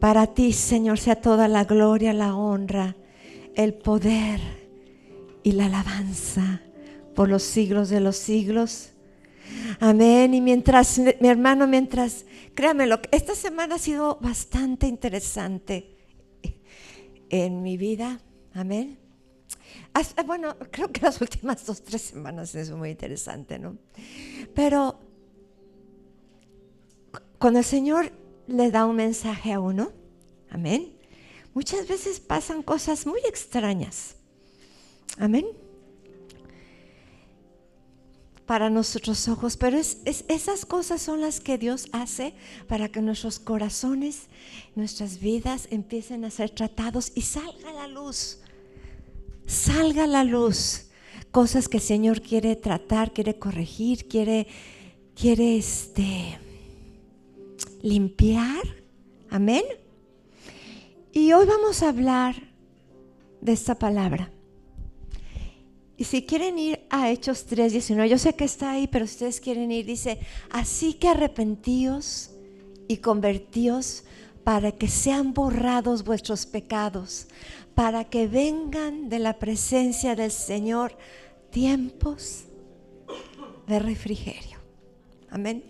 Para ti, Señor, sea toda la gloria, la honra, el poder y la alabanza por los siglos de los siglos. Amén. Y mientras, mi hermano, mientras, créamelo, esta semana ha sido bastante interesante en mi vida. Amén. bueno, creo que las últimas dos, tres semanas es muy interesante, ¿no? Pero cuando el Señor le da un mensaje a uno, amén, muchas veces pasan cosas muy extrañas. Amén para nuestros ojos, pero es, esas cosas son las que Dios hace para que nuestros corazones, nuestras vidas empiecen a ser tratados y salga la luz, salga la luz. Cosas que el Señor quiere tratar, quiere corregir, quiere, quiere este, limpiar. Amén. Y hoy vamos a hablar de esta palabra. Y si quieren ir a Hechos 3:19, yo sé que está ahí, pero si ustedes quieren ir, dice, así que arrepentíos y convertíos para que sean borrados vuestros pecados, para que vengan de la presencia del Señor tiempos de refrigerio. Amén.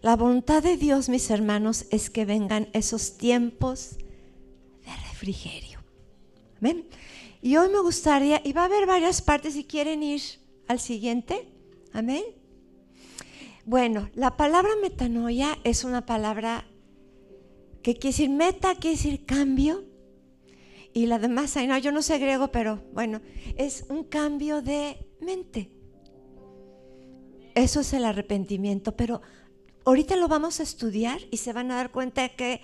La voluntad de Dios, mis hermanos, es que vengan esos tiempos de refrigerio. Amén. Y hoy me gustaría, y va a haber varias partes si quieren ir al siguiente. Amén. Bueno, la palabra metanoia es una palabra que quiere decir meta, quiere decir cambio. Y la demás, no, yo no sé griego, pero bueno, es un cambio de mente. Eso es el arrepentimiento, pero ahorita lo vamos a estudiar y se van a dar cuenta que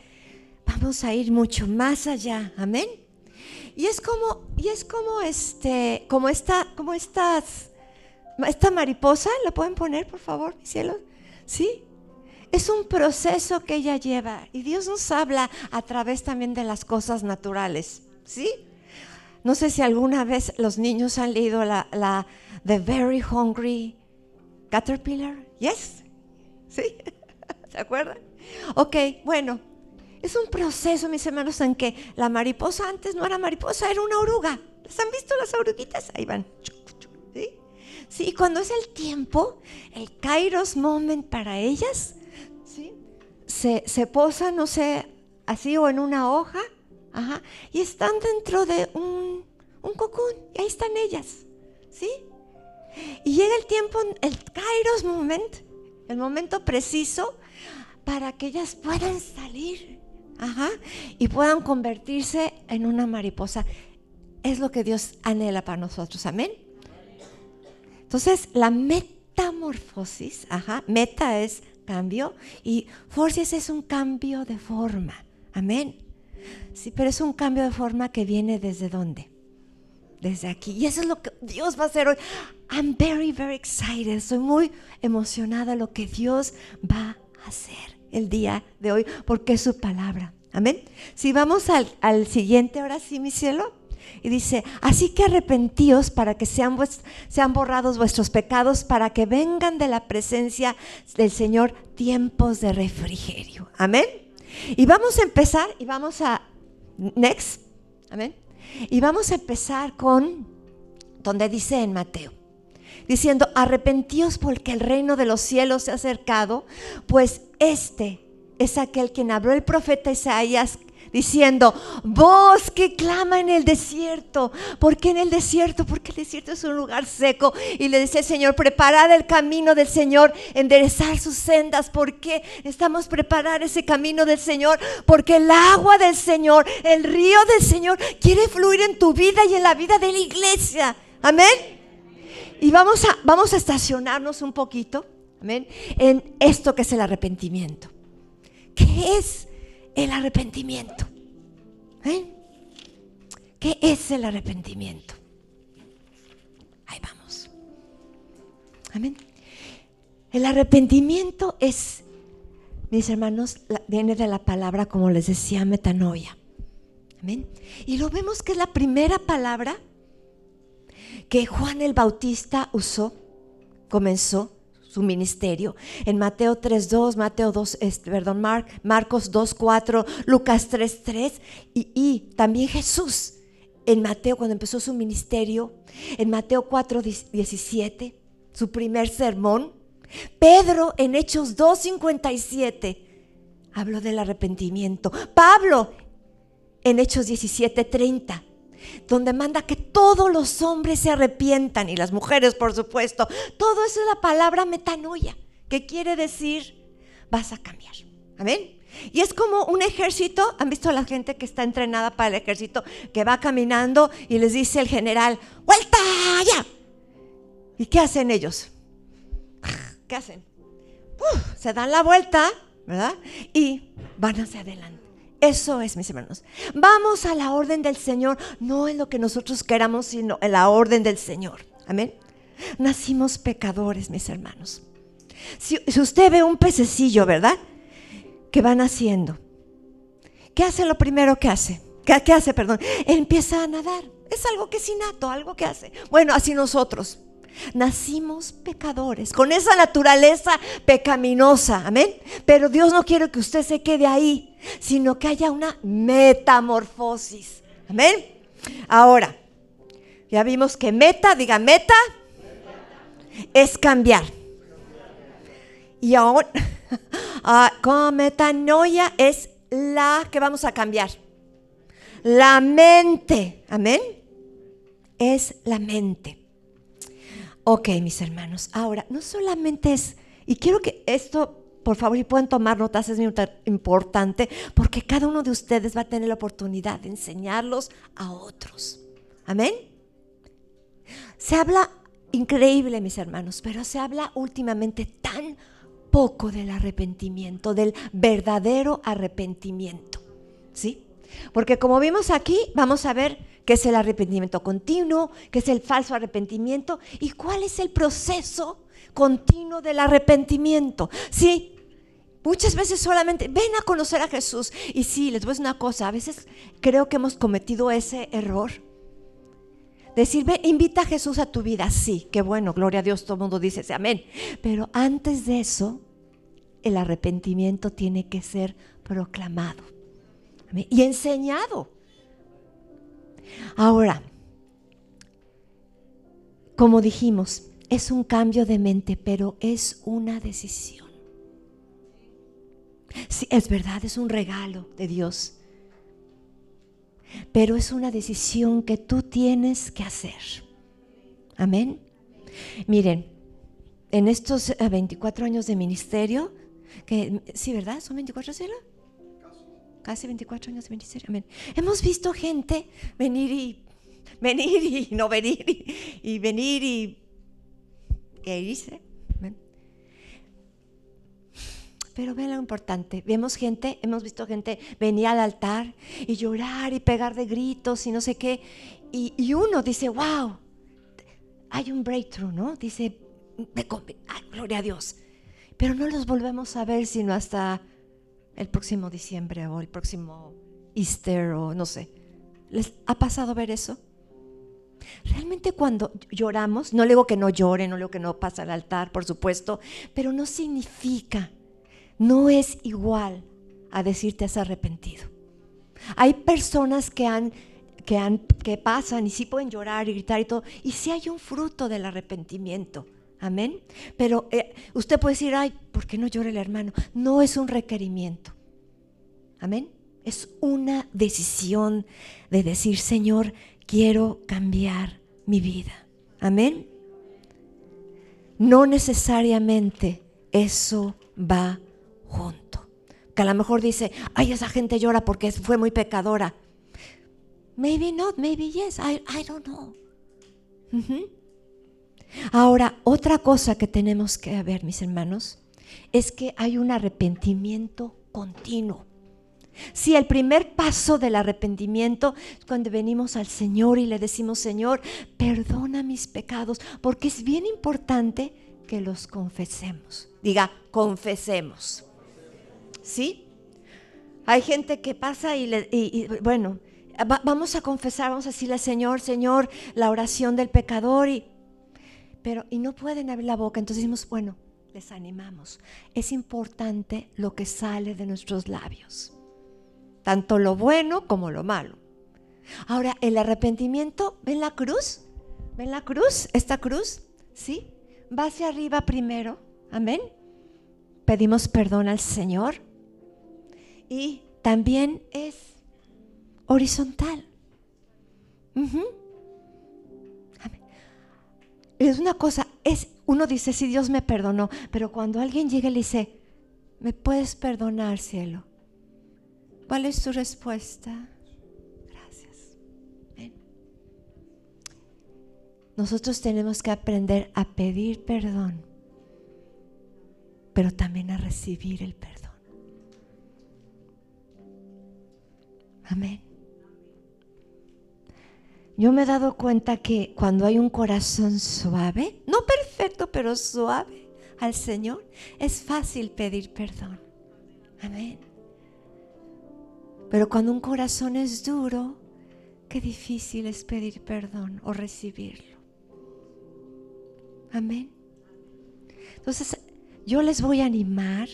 vamos a ir mucho más allá. Amén. Y es como, y es como este, como esta, como estas, esta mariposa, ¿la pueden poner, por favor, mi cielo? ¿Sí? Es un proceso que ella lleva y Dios nos habla a través también de las cosas naturales, ¿sí? No sé si alguna vez los niños han leído la, la The Very Hungry Caterpillar. Yes, ¿sí? ¿Se acuerdan? Ok, bueno, es un proceso, mis hermanos, en que la mariposa antes no era mariposa, era una oruga. ¿Las han visto las oruguitas? Ahí van. ¿Sí? Sí, cuando es el tiempo, el kairos moment para ellas, ¿sí? se, se posan, no sé, así o en una hoja, ajá, y están dentro de un, un cocún, y ahí están ellas, ¿sí? Y llega el tiempo, el kairos moment, el momento preciso, para que ellas puedan salir Ajá, y puedan convertirse en una mariposa. Es lo que Dios anhela para nosotros. Amén. Entonces, la metamorfosis, ajá, meta es cambio y forcis es un cambio de forma. Amén. Sí, pero es un cambio de forma que viene desde dónde? Desde aquí. Y eso es lo que Dios va a hacer hoy. I'm very, very excited. Estoy muy emocionada lo que Dios va a hacer el día de hoy, porque es su palabra. Amén. Si vamos al, siguiente, ahora sí, mi cielo. Y dice, así que arrepentíos para que sean, sean borrados vuestros pecados, para que vengan de la presencia del Señor tiempos de refrigerio. Amén. Y vamos a empezar, y vamos a, next, amén. Y vamos a empezar con donde dice en Mateo diciendo, arrepentíos porque el reino de los cielos se ha acercado, pues este es aquel quien habló el profeta Isaías diciendo, voz que clama en el desierto. ¿Por qué en el desierto? Porque el desierto es un lugar seco. Y le dice el Señor, preparad el camino del Señor, enderezar sus sendas. ¿Por qué estamos preparar ese camino del Señor? Porque el agua del Señor, el río del Señor quiere fluir en tu vida y en la vida de la iglesia. Amén. Y vamos a, vamos a estacionarnos un poquito, amén, en esto que es el arrepentimiento. ¿Qué es el arrepentimiento? ¿Eh? ¿Qué es el arrepentimiento? Ahí vamos. Amén. El arrepentimiento es, mis hermanos, viene de la palabra, como les decía, metanoia. Amén. Y lo vemos que es la primera palabra que Juan el Bautista usó, comenzó su ministerio. En Mateo 3.2, Mateo 2, este, perdón, Marcos 2.4, Lucas 3.3 y, y también Jesús en Mateo cuando empezó su ministerio, en Mateo 4.17, su primer sermón. Pedro en Hechos 2.57 habló del arrepentimiento. Pablo en Hechos 17.30 donde manda que todos los hombres se arrepientan y las mujeres, por supuesto. Todo eso es la palabra metanoia, que quiere decir vas a cambiar. Amén. Y es como un ejército, han visto a la gente que está entrenada para el ejército, que va caminando y les dice el general, vuelta ya. ¿Y qué hacen ellos? ¿Qué hacen? se dan la vuelta, ¿verdad? Y van hacia adelante. Eso es, mis hermanos. Vamos a la orden del Señor, no en lo que nosotros queramos, sino en la orden del Señor. Amén. Nacimos pecadores, mis hermanos. Si, usted ve un pececillo, ¿verdad? Que va naciendo. ¿Qué hace lo primero que hace? ¿Qué, ¿Qué, hace, perdón? empieza a nadar. Es algo que es innato, algo que hace. Bueno, así nosotros. Nacimos pecadores, con esa naturaleza pecaminosa, amén. Pero Dios no quiere que usted se quede ahí, sino que haya una metamorfosis, amén. Ahora, ya vimos que meta, diga meta, es cambiar. Y ahora, ah, como metanoia es la que vamos a cambiar. La mente, amén. Es la mente. Ok, mis hermanos, ahora, no solamente es, y quiero que esto, por favor, y pueden tomar notas, es muy importante, porque cada uno de ustedes va a tener la oportunidad de enseñarlos a otros. Amén. Se habla increíble, mis hermanos, pero se habla últimamente tan poco del arrepentimiento, del verdadero arrepentimiento. ¿Sí? Porque como vimos aquí, vamos a ver qué es el arrepentimiento continuo, qué es el falso arrepentimiento y cuál es el proceso continuo del arrepentimiento. Sí, muchas veces solamente ven a conocer a Jesús y sí, les voy a decir una cosa, a veces creo que hemos cometido ese error. Decir, invita a Jesús a tu vida. Sí, qué bueno, gloria a Dios, todo el mundo dice amén. Pero antes de eso, el arrepentimiento tiene que ser proclamado y enseñado. Ahora, como dijimos, es un cambio de mente, pero es una decisión. Sí, es verdad, es un regalo de Dios, pero es una decisión que tú tienes que hacer. Amén. Miren, en estos 24 eh, años de ministerio, que sí, ¿verdad? ¿Son 24 años? Casi 24 años de ministerio. Amén. Hemos visto gente venir y venir y no venir y, venir y, irse. Pero ven lo importante. Vemos gente, hemos visto gente venir al altar y llorar y pegar de gritos y no sé qué. Y, y uno dice, wow, hay un breakthrough, ¿no? Dice, gloria a Dios. Pero no los volvemos a ver sino hasta el próximo diciembre o el próximo Easter o no sé. ¿Les ha pasado ver eso? Realmente cuando lloramos, no le digo que no llore, no le digo que no pase al altar, por supuesto, pero no significa, no es igual a decirte has arrepentido. Hay personas que han que, han, que pasan y sí pueden llorar y gritar y todo, y sí hay un fruto del arrepentimiento. Amén. Pero eh, usted puede decir, ay, ¿por qué no llora el hermano? No es un requerimiento. Amén. Es una decisión de decir, Señor, quiero cambiar mi vida. Amén. No necesariamente eso va junto. Que a lo mejor dice, ay, esa gente llora porque fue muy pecadora. Maybe not, maybe yes, I, don't know. Ahora, otra cosa que tenemos que ver, mis hermanos, es que hay un arrepentimiento continuo. Si el primer paso del arrepentimiento es cuando venimos al Señor y le decimos, Señor, perdona mis pecados, porque es bien importante que los confesemos. Diga, confesemos. ¿Sí? Hay gente que pasa y, le, bueno, vamos a confesar, vamos a decirle Señor, Señor, la oración del pecador y pero y no pueden abrir la boca, entonces decimos, bueno, les animamos. Es importante lo que sale de nuestros labios, tanto lo bueno como lo malo. Ahora, el arrepentimiento, ¿ven la cruz? ¿Ven la cruz? ¿Esta cruz? ¿Sí? Va hacia arriba primero. Amén. Pedimos perdón al Señor. Y también es horizontal. Es una cosa, es, uno dice, si Dios me perdonó, pero cuando alguien llega y le dice, ¿me puedes perdonar, cielo? ¿Cuál es tu respuesta? Gracias. Nosotros tenemos que aprender a pedir perdón, pero también a recibir el perdón. Amén. Yo me he dado cuenta que cuando hay un corazón suave, no perfecto, pero suave al Señor, es fácil pedir perdón. Amén. Pero cuando un corazón es duro, qué difícil es pedir perdón o recibirlo. Amén. Entonces, yo les voy a animar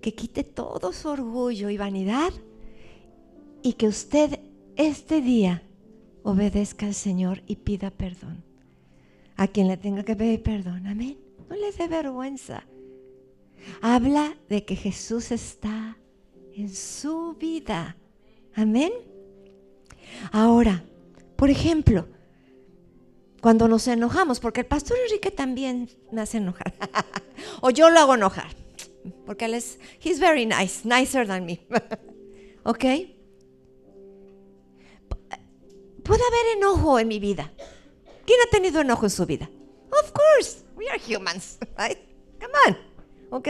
que quite todo su orgullo y vanidad y que usted este día obedezca al Señor y pida perdón. A quien le tenga que pedir perdón, amén. No le dé vergüenza. Habla de que Jesús está en su vida. Amén. Ahora, por ejemplo, cuando nos enojamos, porque el pastor Enrique también me hace enojar, o yo lo hago enojar, porque él es, he's very nice, nicer than me, ¿ok? Puede haber enojo en mi vida. ¿Quién ha tenido enojo en su vida? Of course, we are humans, right? Come on, ¿ok?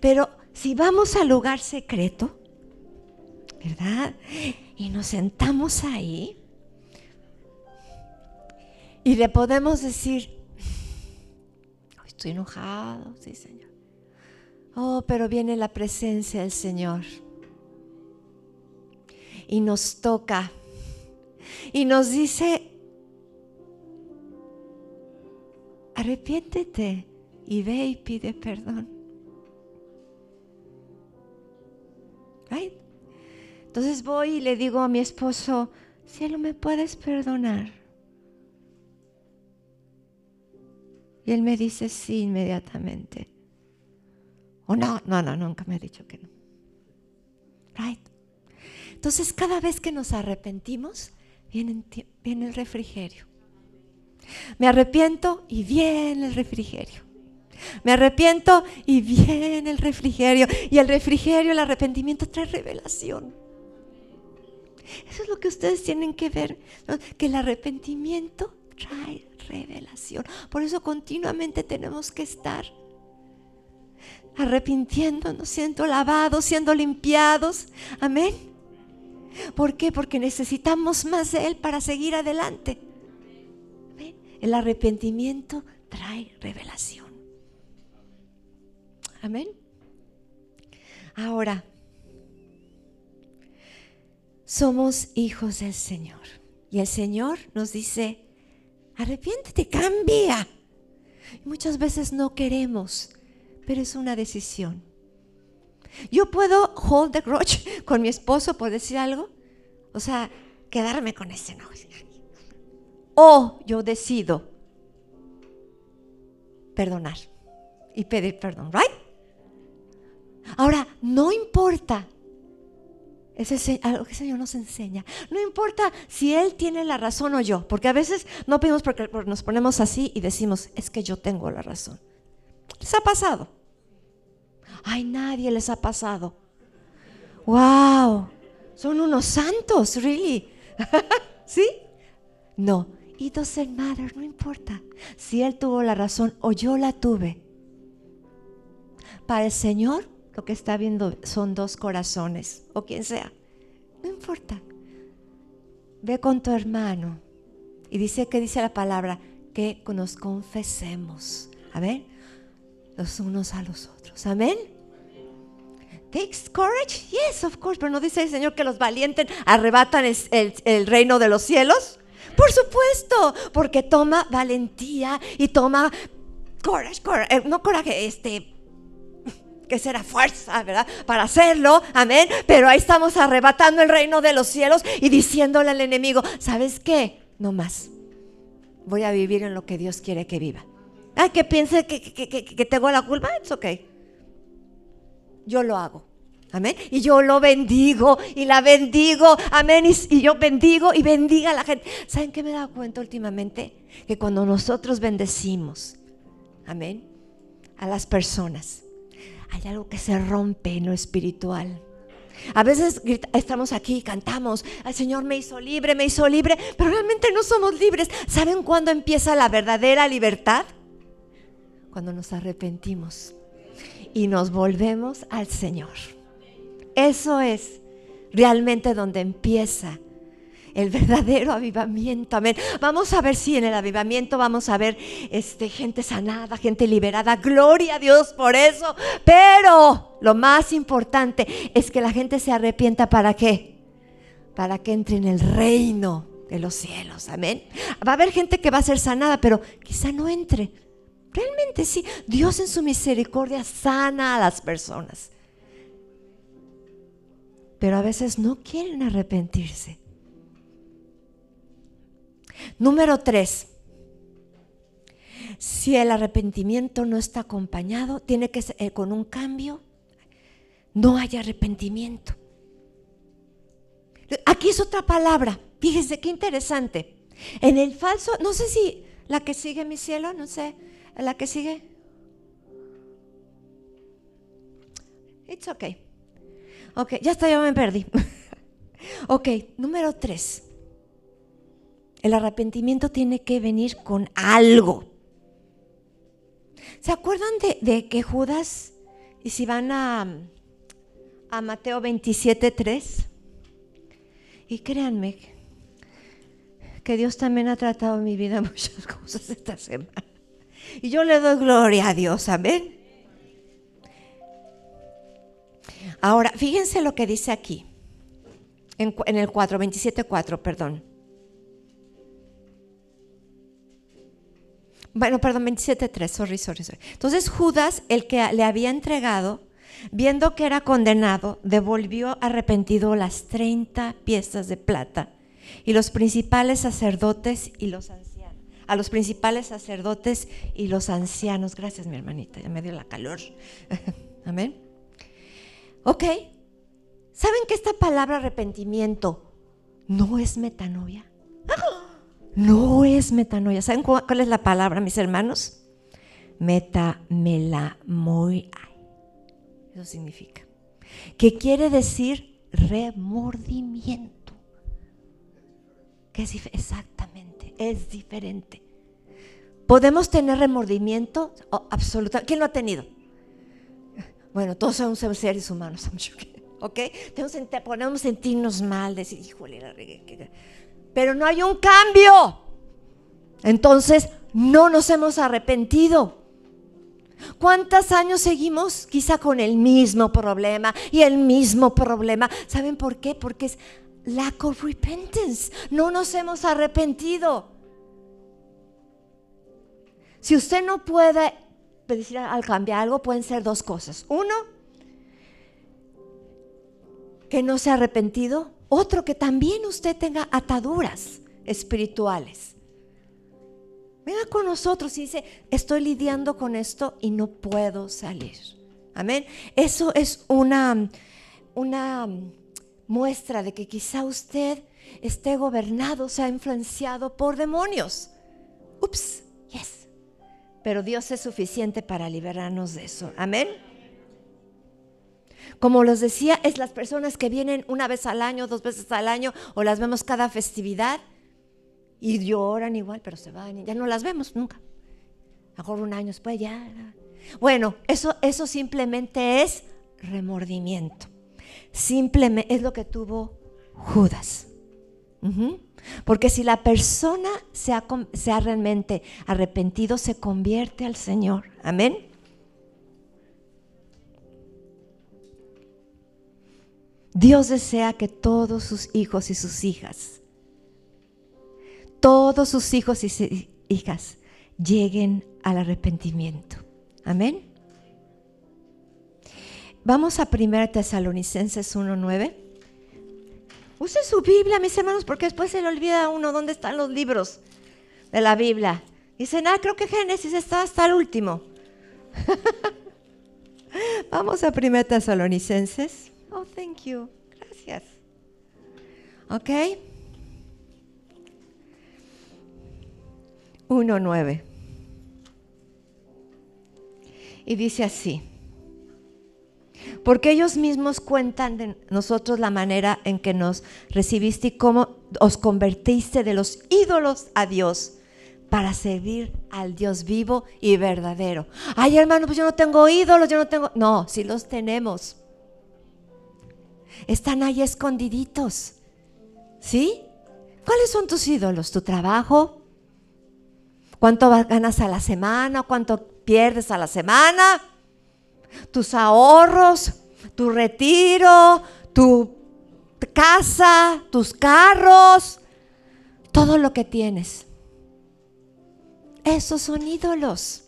Pero si vamos al lugar secreto, ¿verdad? Y nos sentamos ahí y le podemos decir, estoy enojado, sí, Señor. Oh, pero viene la presencia del Señor y nos toca y nos dice, arrepiéntete y ve y pide perdón. Entonces voy y le digo a mi esposo, cielo, ¿me puedes perdonar? Y él me dice sí inmediatamente. O no, no, no, nunca me ha dicho que no. Right. Entonces cada vez que nos arrepentimos, viene, el refrigerio. Me arrepiento y viene el refrigerio. Me arrepiento y viene el refrigerio. Y el refrigerio, el arrepentimiento trae revelación. Eso es lo que ustedes tienen que ver, que el arrepentimiento trae revelación. Por eso continuamente tenemos que estar arrepintiéndonos, siendo lavados, siendo limpiados. Amén. ¿Por qué? Porque necesitamos más de Él para seguir adelante. El arrepentimiento trae revelación. Amén. Ahora, somos hijos del Señor. Y el Señor nos dice, arrepiéntete, cambia. muchas veces no queremos, pero es una decisión. Yo puedo hold the grudge con mi esposo por decir algo. O sea, quedarme con ese no. O yo decido perdonar y pedir perdón, ¿right? Ahora, no importa. Es algo que el Señor nos enseña. No importa si Él tiene la razón o yo, porque a veces no pedimos porque nos ponemos así y decimos, es que yo tengo la razón. ¿Les ha pasado? Ay, nadie les ha pasado. Wow, son unos santos, really. ¿Sí? No, it doesn't matter, no importa si él tuvo la razón o yo la tuve. Para el Señor, lo que está viendo son dos corazones, o quien sea. No importa. Ve con tu hermano. Y dice que dice la palabra que nos confesemos. A ver, los unos a los otros. Amén. Takes courage? Yes, of course. Pero no dice el Señor que los valientes arrebatan el, reino de los cielos. Por supuesto, porque toma valentía y toma coraje, coraje, eh, no coraje, este, que será fuerza, ¿verdad? Para hacerlo, amén. Pero ahí estamos arrebatando el reino de los cielos y diciéndole al enemigo, ¿sabes qué? No más. Voy a vivir en lo que Dios quiere que viva. Ay, que piense que, que, tengo la culpa, es ok. Yo lo hago. Amén. Y yo lo bendigo y la bendigo. Amén. Y, y, yo bendigo y bendiga a la gente. ¿Saben qué me he dado cuenta últimamente? Que cuando nosotros bendecimos, amén, a las personas, hay algo que se rompe en lo espiritual. A veces estamos aquí cantamos, el Señor me hizo libre, me hizo libre, pero realmente no somos libres. ¿Saben cuándo empieza la verdadera libertad? Cuando nos arrepentimos y nos volvemos al Señor. Eso es realmente donde empieza el verdadero avivamiento. Amén. Vamos a ver si en el avivamiento vamos a ver este, gente sanada, gente liberada. Gloria a Dios por eso. Pero lo más importante es que la gente se arrepienta para qué? Para que entre en el reino de los cielos. Amén. Va a haber gente que va a ser sanada, pero quizá no entre. Realmente sí. Dios en su misericordia sana a las personas. Pero a veces no quieren arrepentirse. Número tres, si el arrepentimiento no está acompañado, tiene que ser eh, con un cambio, no hay arrepentimiento. Aquí es otra palabra, fíjense qué interesante. En el falso, no sé si la que sigue mi cielo, no sé, la que sigue. It's okay. Ok, ya está, ya me perdí. ok, número tres. El arrepentimiento tiene que venir con algo. ¿Se acuerdan de, que Judas, y si van a, a Mateo 27, 3, y créanme que Dios también ha tratado en mi vida muchas cosas esta semana. Y yo le doy gloria a Dios, amén. Ahora, fíjense lo que dice aquí, en, el 4, 27, 4, perdón. Bueno, perdón, 27.3, sorry, sorry, sorry. Entonces Judas, el que le había entregado, viendo que era condenado, devolvió arrepentido las 30 piezas de plata y los principales sacerdotes y los. A los principales sacerdotes y los ancianos. Gracias, mi hermanita, ya me dio la calor. Amén. Ok. ¿Saben que esta palabra arrepentimiento no es metanoia? No es metanoia. ¿Saben cuál es la palabra, mis hermanos? Metamelamoia. Eso significa. Que quiere decir remordimiento. Que es exactamente, es diferente. ¿Podemos tener remordimiento? Oh, absolutamente. ¿Quién lo ha tenido? Bueno, todos somos seres humanos. ¿Ok? Podemos sentirnos mal, decir, híjole, la pero no hay un cambio. Entonces, no nos hemos arrepentido. ¿Cuántos años seguimos quizá con el mismo problema y el mismo problema? ¿Saben por qué? Porque es lack of repentance. No nos hemos arrepentido. Si usted no puede decir al cambiar algo, pueden ser dos cosas. Uno, que no se ha arrepentido otro, que también usted tenga ataduras espirituales. Venga con nosotros y dice, estoy lidiando con esto y no puedo salir. Amén. Eso es una, una muestra de que quizá usted esté gobernado, sea influenciado por demonios. Ups, yes. Pero Dios es suficiente para liberarnos de eso. Amén. Como les decía, es las personas que vienen una vez al año, dos veces al año, o las vemos cada festividad y lloran igual, pero se van y ya no las vemos nunca. Mejor un año después ya. Bueno, eso, eso simplemente es remordimiento. Simplemente es lo que tuvo Judas. Porque si la persona se se ha realmente arrepentido, se convierte al Señor. Amén. Dios desea que todos sus hijos y sus hijas, todos sus hijos y hijas lleguen al arrepentimiento. Amén. Vamos a 1 Tesalonicenses 1.9. Use su Biblia, mis hermanos, porque después se le olvida a uno dónde están los libros de la Biblia. Dicen, ah, creo que Génesis está hasta el último. Vamos a 1 Tesalonicenses. Oh, thank you. Gracias. ¿Ok? 1.9. Y dice así. Porque ellos mismos cuentan de nosotros la manera en que nos recibiste y cómo os convertiste de los ídolos a Dios para servir al Dios vivo y verdadero. Ay, hermano, pues yo no tengo ídolos, yo no tengo... No, sí los tenemos. Están ahí escondiditos. ¿Sí? ¿Cuáles son tus ídolos? ¿Tu trabajo? ¿Cuánto ganas a la semana? ¿Cuánto pierdes a la semana? Tus ahorros, tu retiro, tu casa, tus carros, todo lo que tienes. Esos son ídolos.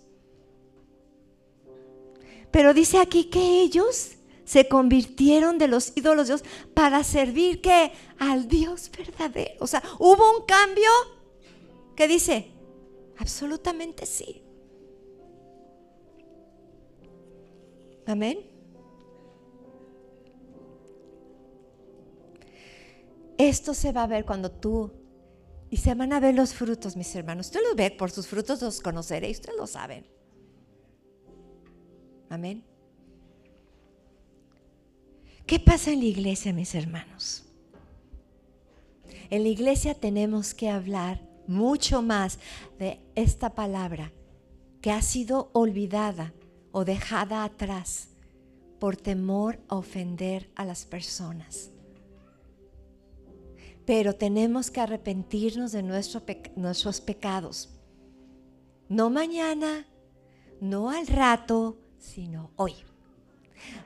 Pero dice aquí que ellos se convirtieron de los ídolos de Dios para servir que al Dios verdadero. O sea, hubo un cambio que dice, absolutamente sí. Amén. Esto se va a ver cuando tú, y se van a ver los frutos, mis hermanos. Usted los ve, por sus frutos los conoceréis, ustedes lo saben. Amén. ¿Qué pasa en la iglesia, mis hermanos? En la iglesia tenemos que hablar mucho más de esta palabra que ha sido olvidada o dejada atrás por temor a ofender a las personas. Pero tenemos que arrepentirnos de nuestros pecados. No mañana, no al rato, sino hoy.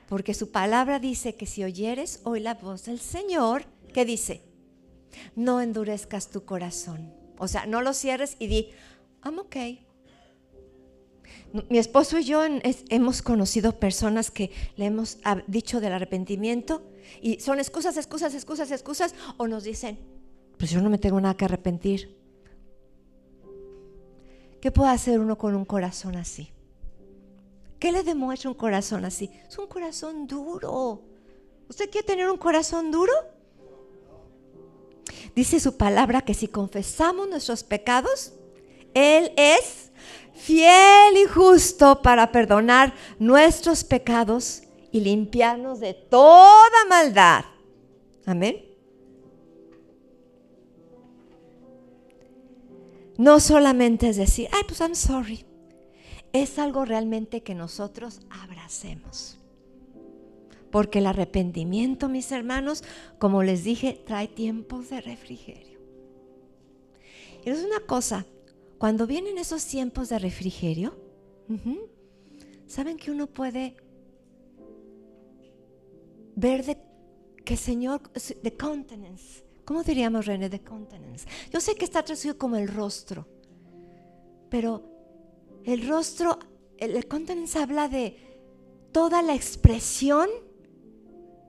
Porque su palabra dice que si oyeres hoy la voz del Señor, ¿qué dice? No endurezcas tu corazón. O sea, no lo cierres y di, I'm okay. Mi esposo y yo hemos conocido personas que le hemos dicho del arrepentimiento y son excusas, excusas, excusas, excusas, o nos dicen, pues yo no me tengo nada que arrepentir. ¿Qué puede hacer uno con un corazón así? ¿Qué le demuestra un corazón así? Es un corazón duro. ¿Usted quiere tener un corazón duro? Dice su palabra que si confesamos nuestros pecados, Él es fiel y justo para perdonar nuestros pecados y limpiarnos de toda maldad. Amén. No solamente es decir, ay, pues I'm sorry. Es algo realmente que nosotros abracemos. Porque el arrepentimiento, mis hermanos, como les dije, trae tiempos de refrigerio. Y es una cosa, cuando vienen esos tiempos de refrigerio, ¿saben que uno puede ver de que Señor, de countenance, ¿cómo diríamos René de countenance? Yo sé que está traducido como el rostro, pero el rostro, el, el countenance habla de toda la expresión,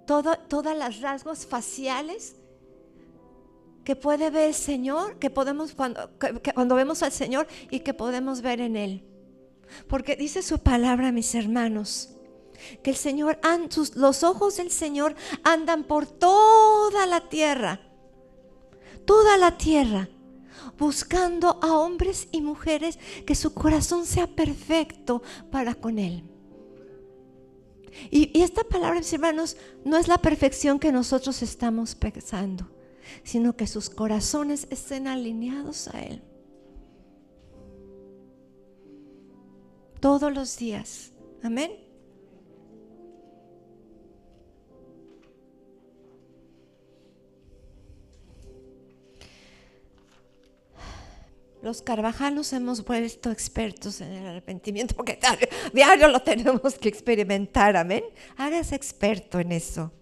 todo, todas las rasgos faciales que puede ver el Señor, que podemos cuando, cuando vemos al Señor y que podemos ver en Él. Porque dice su palabra, mis hermanos, que el Señor, los ojos del Señor andan por toda la tierra, toda la tierra, buscando a hombres y mujeres que su corazón sea perfecto para con Él. Y, y esta palabra, mis hermanos, no es la perfección que nosotros estamos pensando sino que sus corazones estén alineados a Él. Todos los días. Amén. Los carvajanos hemos vuelto expertos en el arrepentimiento porque diario, lo tenemos que experimentar, amén. Hágase experto en eso.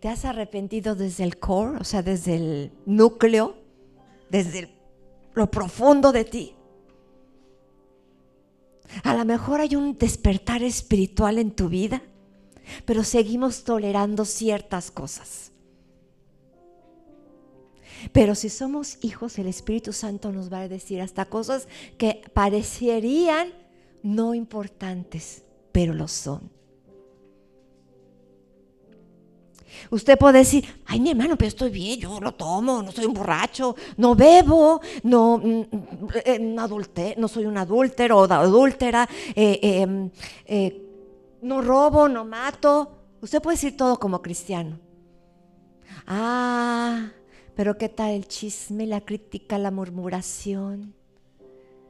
¿Te has arrepentido desde el core, o sea, desde el núcleo, desde lo profundo de ti? A lo mejor hay un despertar espiritual en tu vida, pero seguimos tolerando ciertas cosas. Pero si somos hijos, el Espíritu Santo nos va a decir hasta cosas que parecerían no importantes, pero lo son. Usted puede decir, ay mi hermano, pero estoy bien, yo lo tomo, no soy un borracho, no bebo, no, mm, eh, no soy un adúltero o adúltera, eh, em, eh, no robo, no mato. Usted puede decir todo como cristiano. Ah, pero ¿qué tal el chisme, la crítica, la murmuración?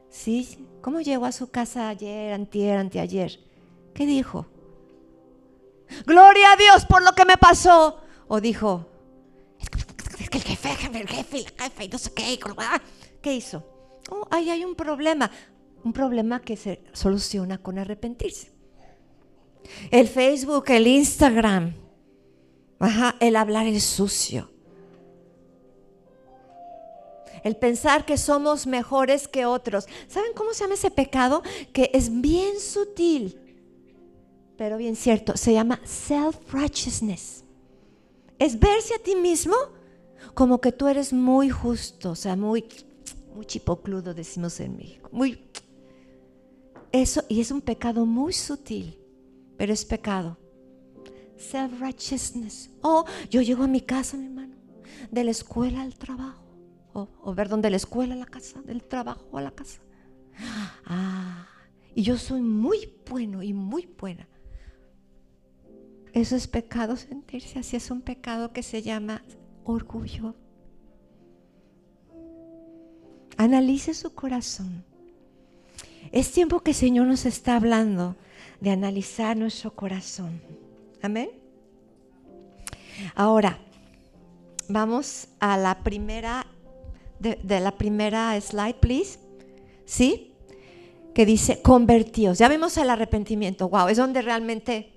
¿Sí? ¿Cómo llegó a su casa ayer, antier, anteayer? ¿Qué dijo? Gloria a Dios por lo que me pasó. O dijo, es que el jefe, el jefe, el jefe, y no sé qué. ¿Qué hizo? Oh, ahí hay un problema. Un problema que se soluciona con arrepentirse. El Facebook, el Instagram, el hablar el sucio. El pensar que somos mejores que otros. ¿Saben cómo se llama ese pecado? Que es bien sutil pero bien cierto, se llama self-righteousness. Es verse a ti mismo como que tú eres muy justo, o sea, muy, muy chipocludo, decimos en México. Muy, eso, y es un pecado muy sutil, pero es pecado. Self-righteousness. O yo llego a mi casa, mi hermano, de la escuela al trabajo. O, ver dónde la escuela a la casa, del trabajo a la casa. Ah, y yo soy muy bueno y muy buena. Eso es pecado sentirse así, es un pecado que se llama orgullo. Analice su corazón. Es tiempo que el Señor nos está hablando de analizar nuestro corazón. Amén. Ahora, vamos a la primera, de, la primera slide, please. ¿Sí? Que dice, convertíos. Ya vimos el arrepentimiento. Wow, es donde realmente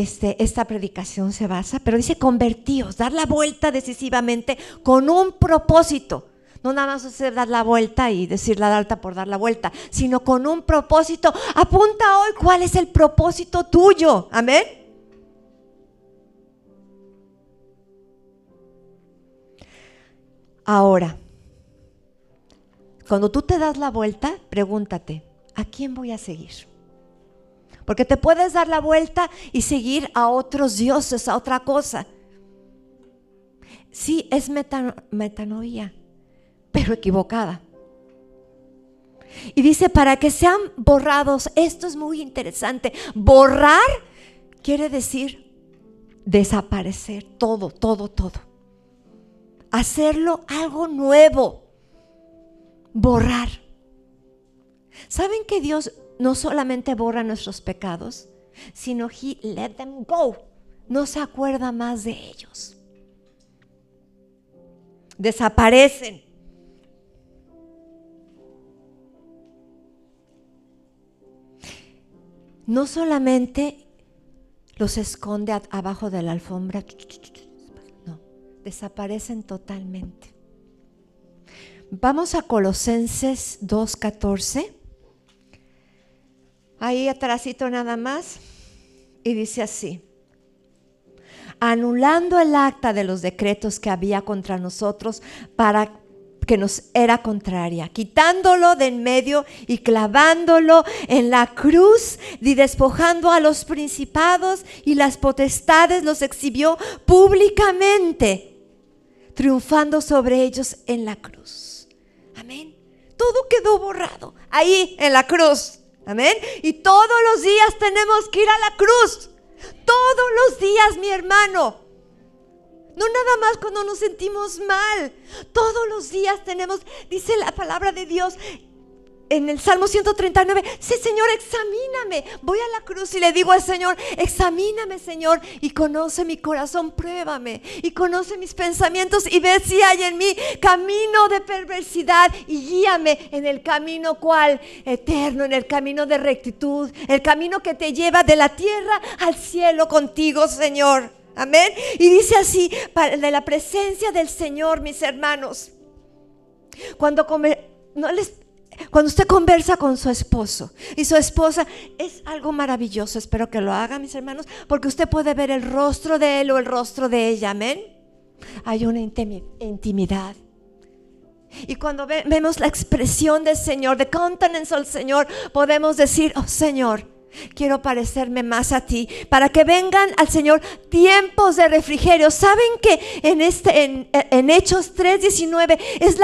este, esta predicación se basa, pero dice convertíos, dar la vuelta decisivamente con un propósito. No nada más hacer dar la vuelta y decir la alta por dar la vuelta, sino con un propósito. Apunta hoy cuál es el propósito tuyo. Amén. Ahora, cuando tú te das la vuelta, pregúntate, ¿a quién voy a seguir? Porque te puedes dar la vuelta y seguir a otros dioses, a otra cosa. Sí, es metanoía, pero equivocada. Y dice, para que sean borrados, esto es muy interesante, borrar quiere decir desaparecer todo, todo, todo. Hacerlo algo nuevo, borrar. ¿Saben que Dios no solamente borra nuestros pecados, sino He let them go. No se acuerda más de ellos. Desaparecen. No solamente los esconde abajo de la alfombra, no, desaparecen totalmente. Vamos a Colosenses 2.14. Ahí atrásito nada más. Y dice así. Anulando el acta de los decretos que había contra nosotros para que nos era contraria, quitándolo de en medio y clavándolo en la cruz y despojando a los principados y las potestades los exhibió públicamente, triunfando sobre ellos en la cruz. Amén. Todo quedó borrado ahí en la cruz. Amén. Y todos los días tenemos que ir a la cruz. Todos los días, mi hermano. No nada más cuando nos sentimos mal. Todos los días tenemos, dice la palabra de Dios, en el Salmo 139, sí Señor, examíname. Voy a la cruz y le digo al Señor, examíname Señor y conoce mi corazón, pruébame y conoce mis pensamientos y ve si hay en mí camino de perversidad y guíame en el camino cual eterno, en el camino de rectitud, el camino que te lleva de la tierra al cielo contigo Señor. Amén. Y dice así, de la presencia del Señor, mis hermanos. Cuando come, no les cuando usted conversa con su esposo y su esposa es algo maravilloso. Espero que lo haga, mis hermanos, porque usted puede ver el rostro de él o el rostro de ella. Amén. Hay una intimidad. Y cuando vemos la expresión del Señor, de countenance al Señor, podemos decir, oh Señor, quiero parecerme más a ti, para que vengan al Señor tiempos de refrigerio. ¿Saben que en, este, en, en Hechos 3.19 es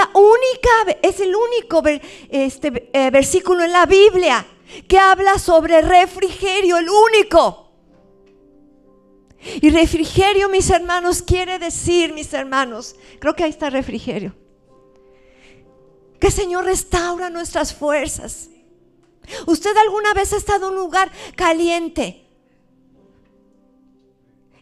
es el único este, eh, versículo en la Biblia que habla sobre refrigerio, el único? Y refrigerio, mis hermanos, quiere decir, mis hermanos, creo que ahí está refrigerio. Que el Señor restaura nuestras fuerzas. ¿Usted alguna vez ha estado en un lugar caliente?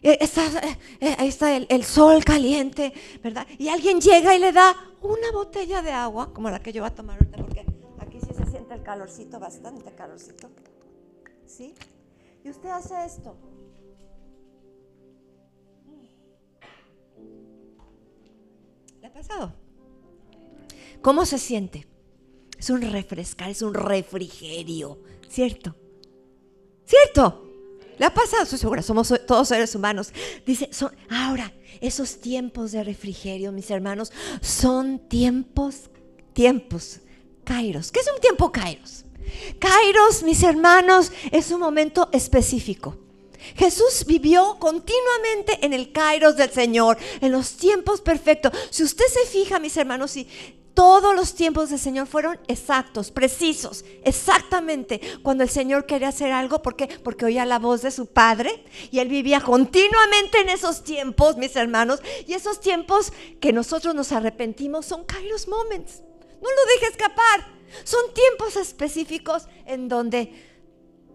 Eh, está, eh, eh, ahí está el, sol caliente, ¿verdad? Y alguien llega y le da una botella de agua, como la que yo voy a tomar ahorita, porque aquí sí se siente el calorcito, bastante calorcito. ¿Sí? Y usted hace esto. ¿Le ha pasado? ¿Cómo se siente? Es un refrescar, es un refrigerio, ¿cierto? ¿Cierto? ¿Le ha pasado? Estoy segura, somos todos seres humanos. Dice, son, ahora, esos tiempos de refrigerio, mis hermanos, son tiempos, tiempos, kairos. ¿Qué es un tiempo kairos? Kairos, mis hermanos, es un momento específico. Jesús vivió continuamente en el kairos del Señor, en los tiempos perfectos. Si usted se fija, mis hermanos, si todos los tiempos del Señor fueron exactos, precisos, exactamente cuando el Señor quería hacer algo. ¿Por qué? Porque oía la voz de su Padre y él vivía continuamente en esos tiempos, mis hermanos. Y esos tiempos que nosotros nos arrepentimos son Kairos Moments. No lo deje escapar. Son tiempos específicos en donde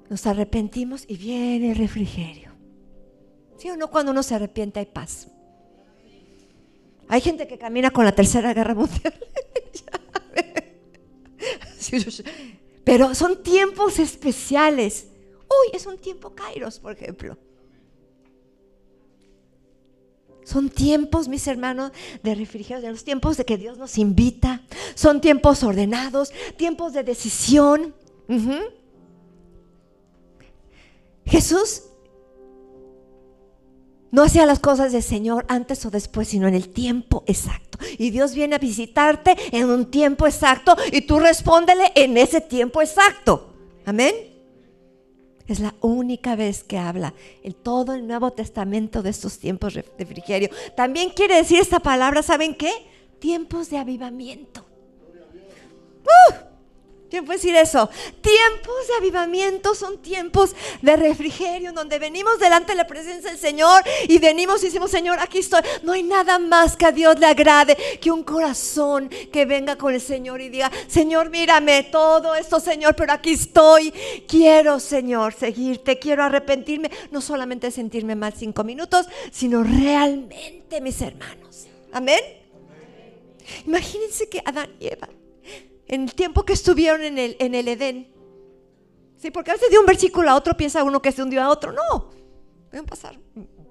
nos arrepentimos y viene el refrigerio. ¿Sí o no? Cuando uno se arrepiente hay paz. Hay gente que camina con la tercera guerra mundial. Pero son tiempos especiales. Uy, es un tiempo Kairos, por ejemplo. Son tiempos, mis hermanos, de refrigerio, de los tiempos de que Dios nos invita. Son tiempos ordenados, tiempos de decisión. Jesús no hacía las cosas del Señor antes o después, sino en el tiempo exacto. Y Dios viene a visitarte en un tiempo exacto y tú respóndele en ese tiempo exacto. Amén. Es la única vez que habla el todo el Nuevo Testamento de estos tiempos de refrigerio. También quiere decir esta palabra, ¿saben qué? Tiempos de avivamiento. ¡Uh! ¿Quién puede decir eso? Tiempos de avivamiento son tiempos de refrigerio, donde venimos delante de la presencia del Señor y venimos y decimos, Señor, aquí estoy. No hay nada más que a Dios le agrade que un corazón que venga con el Señor y diga, Señor, mírame todo esto, Señor, pero aquí estoy. Quiero, Señor, seguirte, quiero arrepentirme, no solamente sentirme mal cinco minutos, sino realmente, mis hermanos. Amén. Imagínense que Adán y Eva en el tiempo que estuvieron en el, en el Edén. Sí, porque a veces de un versículo a otro piensa uno que es de un día a otro. No, pueden pasar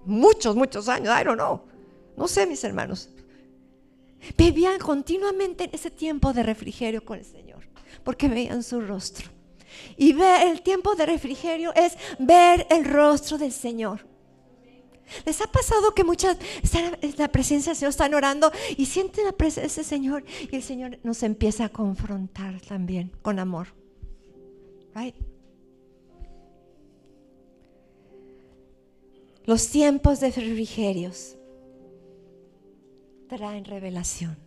muchos, muchos años. I don't know. No sé, mis hermanos. Vivían continuamente en ese tiempo de refrigerio con el Señor, porque veían su rostro. Y ver el tiempo de refrigerio es ver el rostro del Señor. ¿Les ha pasado que muchas están en la presencia del Señor, están orando y sienten la presencia del Señor y el Señor nos empieza a confrontar también con amor? Right? Los tiempos de refrigerios traen revelación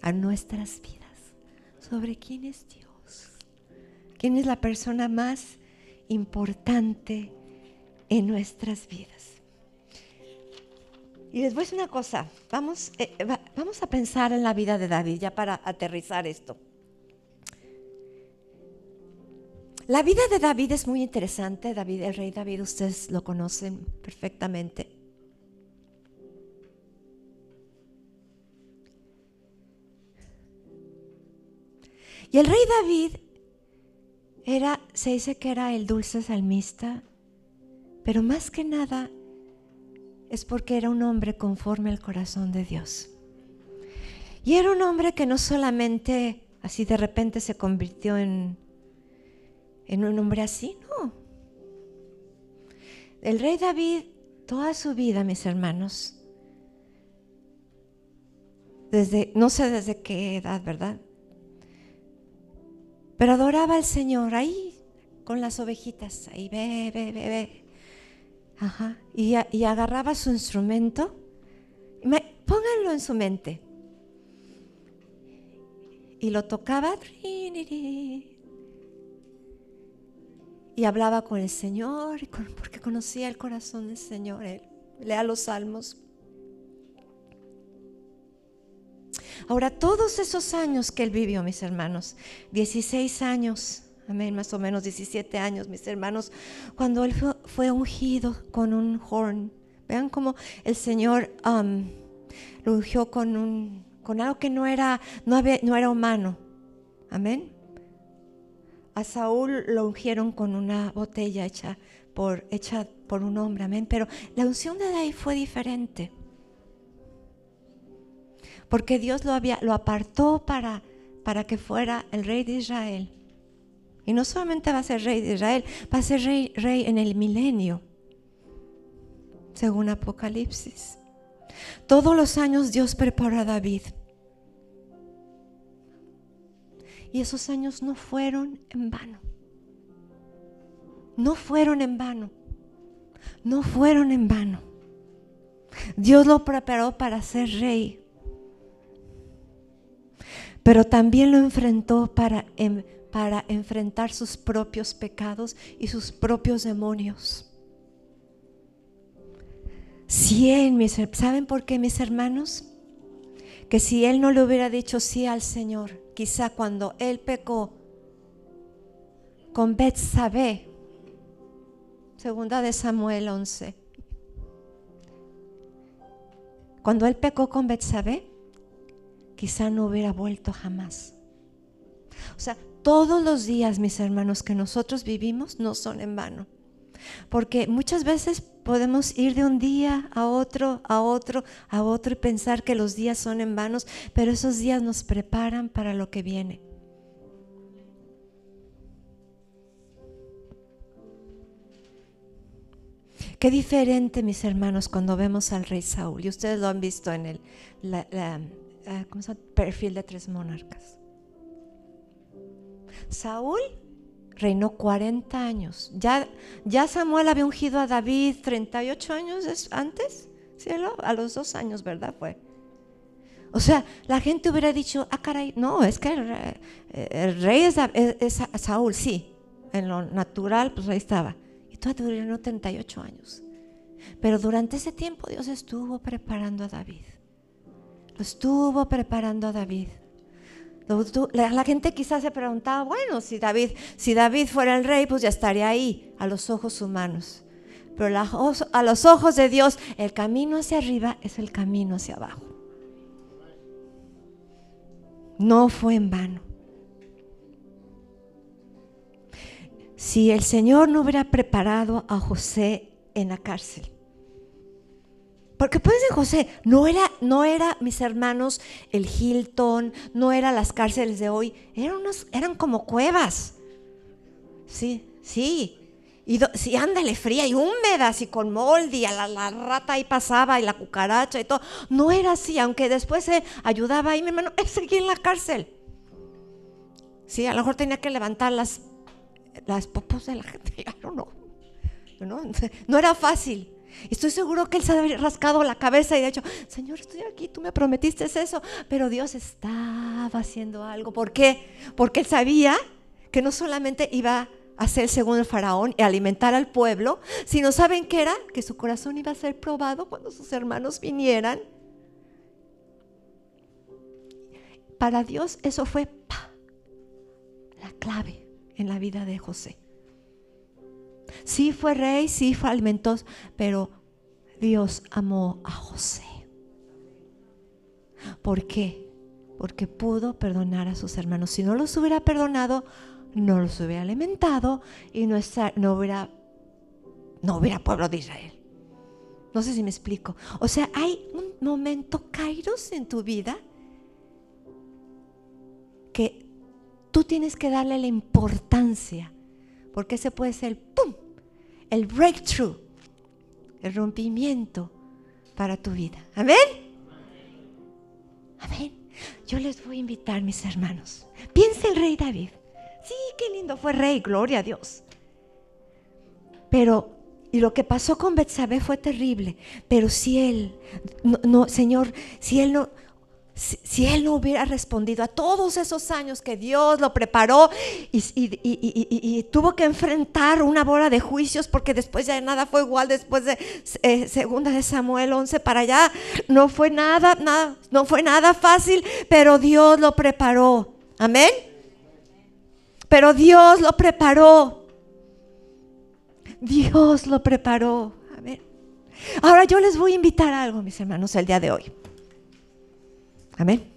a nuestras vidas sobre quién es Dios, quién es la persona más importante en nuestras vidas. Y les una cosa, vamos, eh, vamos a pensar en la vida de David, ya para aterrizar esto. La vida de David es muy interesante, David, el rey David, ustedes lo conocen perfectamente. Y el rey David era, se dice que era el dulce salmista, pero más que nada es porque era un hombre conforme al corazón de Dios. Y era un hombre que no solamente así de repente se convirtió en, en un hombre así, no. El rey David, toda su vida, mis hermanos, desde, no sé desde qué edad, ¿verdad? Pero adoraba al Señor ahí con las ovejitas, ahí ve, ve, ve. Ajá. Y, agarraba su instrumento. pónganlo en su mente. Y lo tocaba y hablaba con el Señor, porque conocía el corazón del Señor. Él lea los salmos. Ahora, todos esos años que él vivió, mis hermanos, 16 años, amén, más o menos 17 años, mis hermanos, cuando él fue, ungido con un horn. Vean cómo el Señor um, lo ungió con, un, con algo que no era, no, no era humano. Amén. A Saúl lo ungieron con una botella hecha por, hecha por un hombre, amén. Pero la unción de David fue diferente. Porque Dios lo, había, lo apartó para, para que fuera el rey de Israel. Y no solamente va a ser rey de Israel, va a ser rey, rey en el milenio, según Apocalipsis. Todos los años Dios preparó a David. Y esos años no fueron en vano. No fueron en vano. No fueron en vano. Dios lo preparó para ser rey. Pero también lo enfrentó para, em, para enfrentar sus propios pecados y sus propios demonios. Si él, ¿saben por qué, mis hermanos? Que si él no le hubiera dicho sí al Señor, quizá cuando él pecó con Betsabé, segunda de Samuel 11, cuando él pecó con Betsabé, quizá no hubiera vuelto jamás. O sea, todos los días, mis hermanos, que nosotros vivimos no son en vano. Porque muchas veces podemos ir de un día a otro, a otro, a otro y pensar que los días son en vanos, pero esos días nos preparan para lo que viene. Qué diferente, mis hermanos, cuando vemos al rey Saúl. Y ustedes lo han visto en el perfil de tres monarcas. Saúl reinó 40 años. Ya, ya Samuel había ungido a David 38 años antes, cielo, a los dos años, ¿verdad? Fue. O sea, la gente hubiera dicho, ah, caray, no, es que el, rey es, Saúl, sí, en lo natural, pues ahí estaba. Y todavía reinó 38 años. Pero durante ese tiempo Dios estuvo preparando a David. Lo estuvo preparando a David. La, gente quizás se preguntaba, bueno, si David, si David fuera el rey, pues ya estaría ahí, a los ojos humanos. Pero a los ojos de Dios, el camino hacia arriba es el camino hacia abajo. No fue en vano. Si el Señor no hubiera preparado a José en la cárcel, porque pues de José, no era, no era, mis hermanos, el Hilton, no era las cárceles de hoy, eran, unos, eran como cuevas. Sí, sí. Y sí, ándale, fría y húmedas y con molde y a la, rata ahí pasaba y la cucaracha y todo. No era así, aunque después se ayudaba ahí, mi hermano, él seguía en la cárcel. Sí, a lo mejor tenía que levantar las, las popos de la gente, no. No, no era fácil. Estoy seguro que él se había rascado la cabeza y de hecho, Señor, estoy aquí, tú me prometiste eso, pero Dios estaba haciendo algo. ¿Por qué? Porque él sabía que no solamente iba a ser según el faraón y alimentar al pueblo, sino saben qué era? Que su corazón iba a ser probado cuando sus hermanos vinieran. Para Dios eso fue la clave en la vida de José. Sí fue rey, sí fue alimentos, pero Dios amó a José. ¿Por qué? Porque pudo perdonar a sus hermanos. Si no los hubiera perdonado, no los hubiera alimentado y no, no, hubiera, no hubiera pueblo de Israel. No sé si me explico. O sea, hay un momento, Kairos, en tu vida que tú tienes que darle la importancia, porque ese puede ser pum, el breakthrough, el rompimiento para tu vida. Amén. Amén. Yo les voy a invitar, mis hermanos. Piensa el rey David. Sí, qué lindo fue rey, gloria a Dios. Pero y lo que pasó con Betsabé fue terrible. Pero si él, no, Señor, si él no, si, él no hubiera respondido a todos esos años que Dios lo preparó y, tuvo que enfrentar una bola de juicios porque después ya nada fue igual después de eh, segunda de Samuel 11 para allá, no fue nada, nada, no fue nada fácil, pero Dios lo preparó. Amén. Pero Dios lo preparó. Dios lo preparó. Ahora yo les voy a invitar a algo, mis hermanos, el día de hoy. Amén.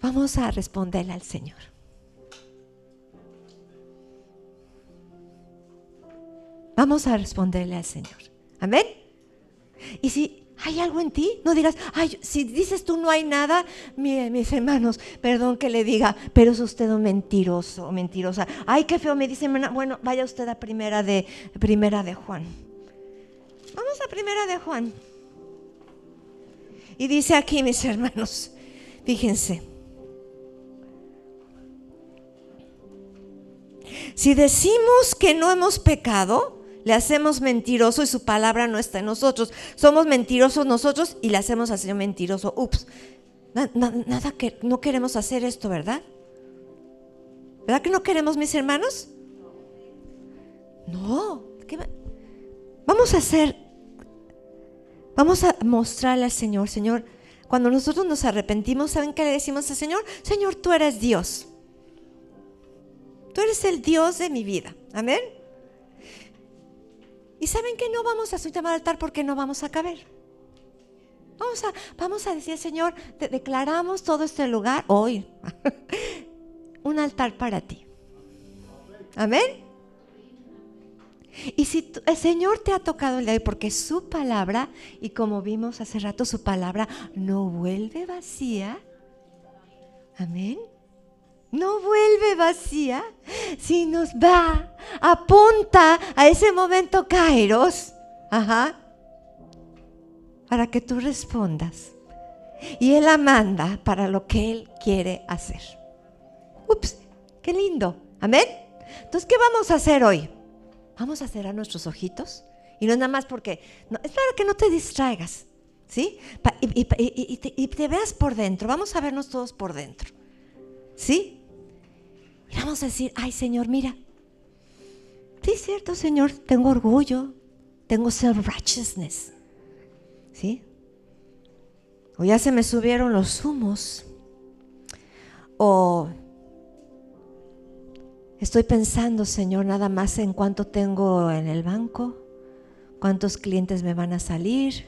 Vamos a responderle al Señor. Vamos a responderle al Señor. Amén. Y si hay algo en ti, no digas, ay, si dices tú no hay nada, mis hermanos, perdón que le diga, pero es usted un mentiroso, mentirosa. Ay, qué feo, me dice, bueno, vaya usted a primera de, primera de Juan. Vamos a primera de Juan. Y dice aquí, mis hermanos, fíjense, si decimos que no hemos pecado, le hacemos mentiroso y su palabra no está en nosotros. Somos mentirosos nosotros y le hacemos Señor mentiroso. Ups, nada que no queremos hacer esto, ¿verdad? ¿Verdad que no queremos, mis hermanos? No. Vamos a hacer Vamos a mostrarle al Señor, Señor, cuando nosotros nos arrepentimos, ¿saben qué le decimos al Señor? Señor, tú eres Dios. Tú eres el Dios de mi vida. Amén. Y saben que no vamos a subir al altar porque no vamos a caber. Vamos a, vamos a decir, Señor, te declaramos todo este lugar hoy. Un altar para ti. Amén. Y si el Señor te ha tocado el día de hoy, porque su palabra, y como vimos hace rato, su palabra no vuelve vacía. Amén. No vuelve vacía, si nos va, apunta a ese momento, Kairos, ajá, para que tú respondas. Y Él la manda para lo que Él quiere hacer. Ups, qué lindo. Amén. Entonces, ¿qué vamos a hacer hoy? Vamos a cerrar nuestros ojitos. Y no es nada más porque, es para que no te distraigas, ¿sí? y, te, veas por dentro. Vamos a vernos todos por dentro, ¿sí? Y vamos a decir, ay Señor, mira. Sí, es cierto, Señor, tengo orgullo, tengo self-righteousness, ¿sí? O ya se me subieron los humos. O Estoy pensando, Señor, nada más en cuánto tengo en el banco, cuántos clientes me van a salir.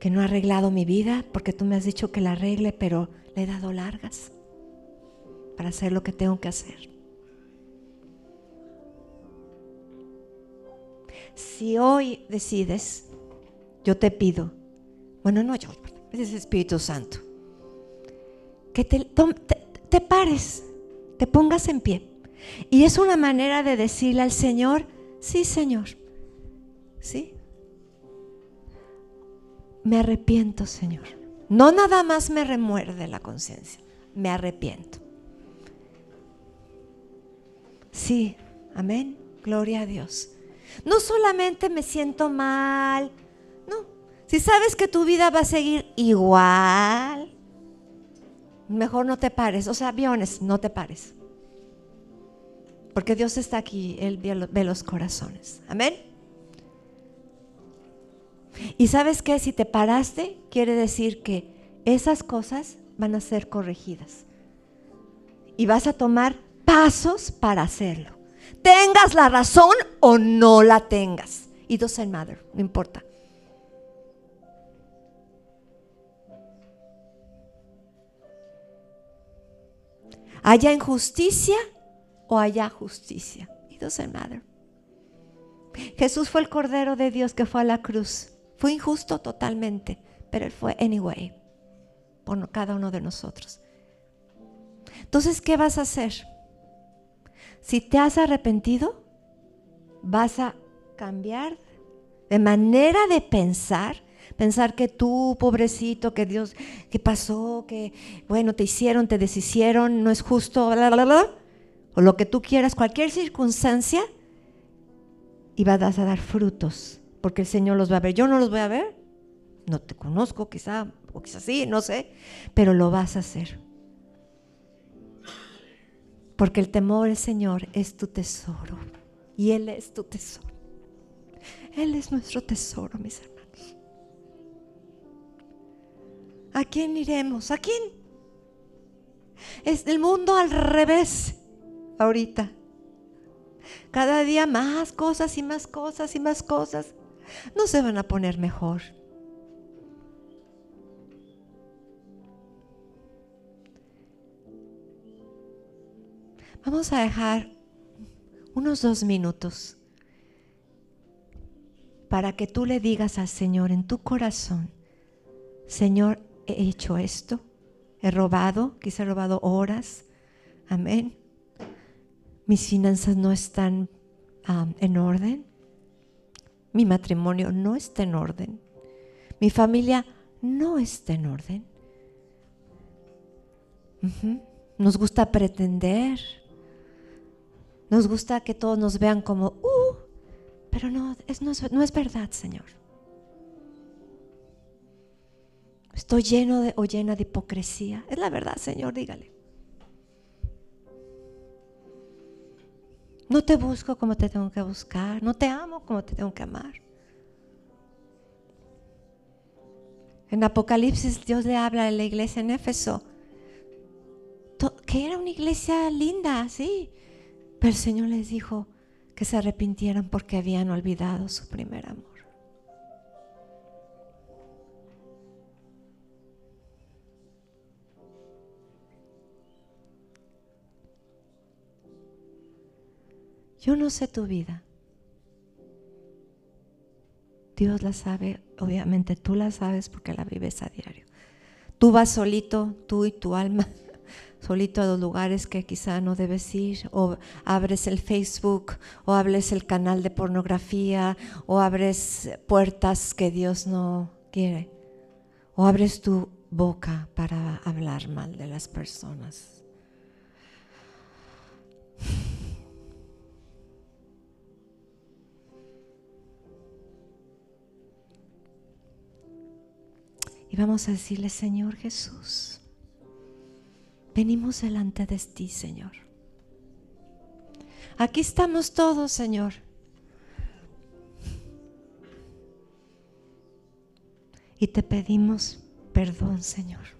que no he arreglado mi vida, porque tú me has dicho que la arregle, pero le he dado largas para hacer lo que tengo que hacer. Si hoy decides, yo te pido, bueno, no yo, es Espíritu Santo. Que te, pares, te pongas en pie. Y es una manera de decirle al Señor, sí Señor, sí. Me arrepiento, Señor. No nada más me remuerde la conciencia, me arrepiento. Sí, amén, gloria a Dios. No solamente me siento mal, si sabes que tu vida va a seguir igual, mejor no te pares. O sea, aviones, no te pares. Porque Dios está aquí, Él ve los corazones. Amén. Y sabes que si te paraste, quiere decir que esas cosas van a ser corregidas. Y vas a tomar pasos para hacerlo. Tengas la razón o no la tengas. Y doesn't matter, no importa. ¿Haya injusticia o haya justicia? It doesn't. Jesús fue el Cordero de Dios que fue a la cruz Fue injusto totalmente, pero Él fue anyway, por cada uno de nosotros. Entonces, ¿qué vas a hacer? Si te has arrepentido, vas a cambiar de manera de pensar, pensar que tú, pobrecito, que Dios, que pasó, que bueno, te hicieron, te deshicieron, no es justo, bla, bla, bla, o lo que tú quieras, cualquier circunstancia, y vas a dar frutos, porque el Señor los va a ver. Yo no los voy a ver, no te conozco, quizá, o quizá sí, no sé, pero lo vas a hacer. Porque el temor del Señor es tu tesoro y Él es tu tesoro. Él es nuestro tesoro, mis hermanos. ¿A quién iremos? ¿A quién? Es el mundo al revés ahorita. Cada día más cosas y más cosas y más cosas. No se van a poner mejor. Vamos a dejar unos dos minutos para que tú le digas al Señor en tu corazón, Señor, he hecho esto, he robado, quizá he robado horas, amén. Mis finanzas no están en orden, mi matrimonio no está en orden, mi familia no está en orden. Nos gusta pretender, nos gusta que todos nos vean como, uh, pero no no es verdad, Señor. Estoy lleno de, o llena de hipocresía. Es la verdad, Señor, dígale. No te busco como te tengo que buscar. No te amo como te tengo que amar. En Apocalipsis Dios le habla a la iglesia en Éfeso, que era una iglesia linda, sí, pero el Señor les dijo que se arrepintieran porque habían olvidado su primer amor. Yo no sé tu vida. Dios la sabe, obviamente tú la sabes porque la vives a diario. Tú vas solito, tú y tu alma solito a los lugares que quizá no debes ir, o abres el Facebook, o abres el canal de pornografía, o abres puertas que Dios no quiere, o abres tu boca para hablar mal de las personas. Vamos a decirle, Señor Jesús, Venimos delante de ti, Señor. Aquí estamos todos, Señor. Y te pedimos perdón, Señor.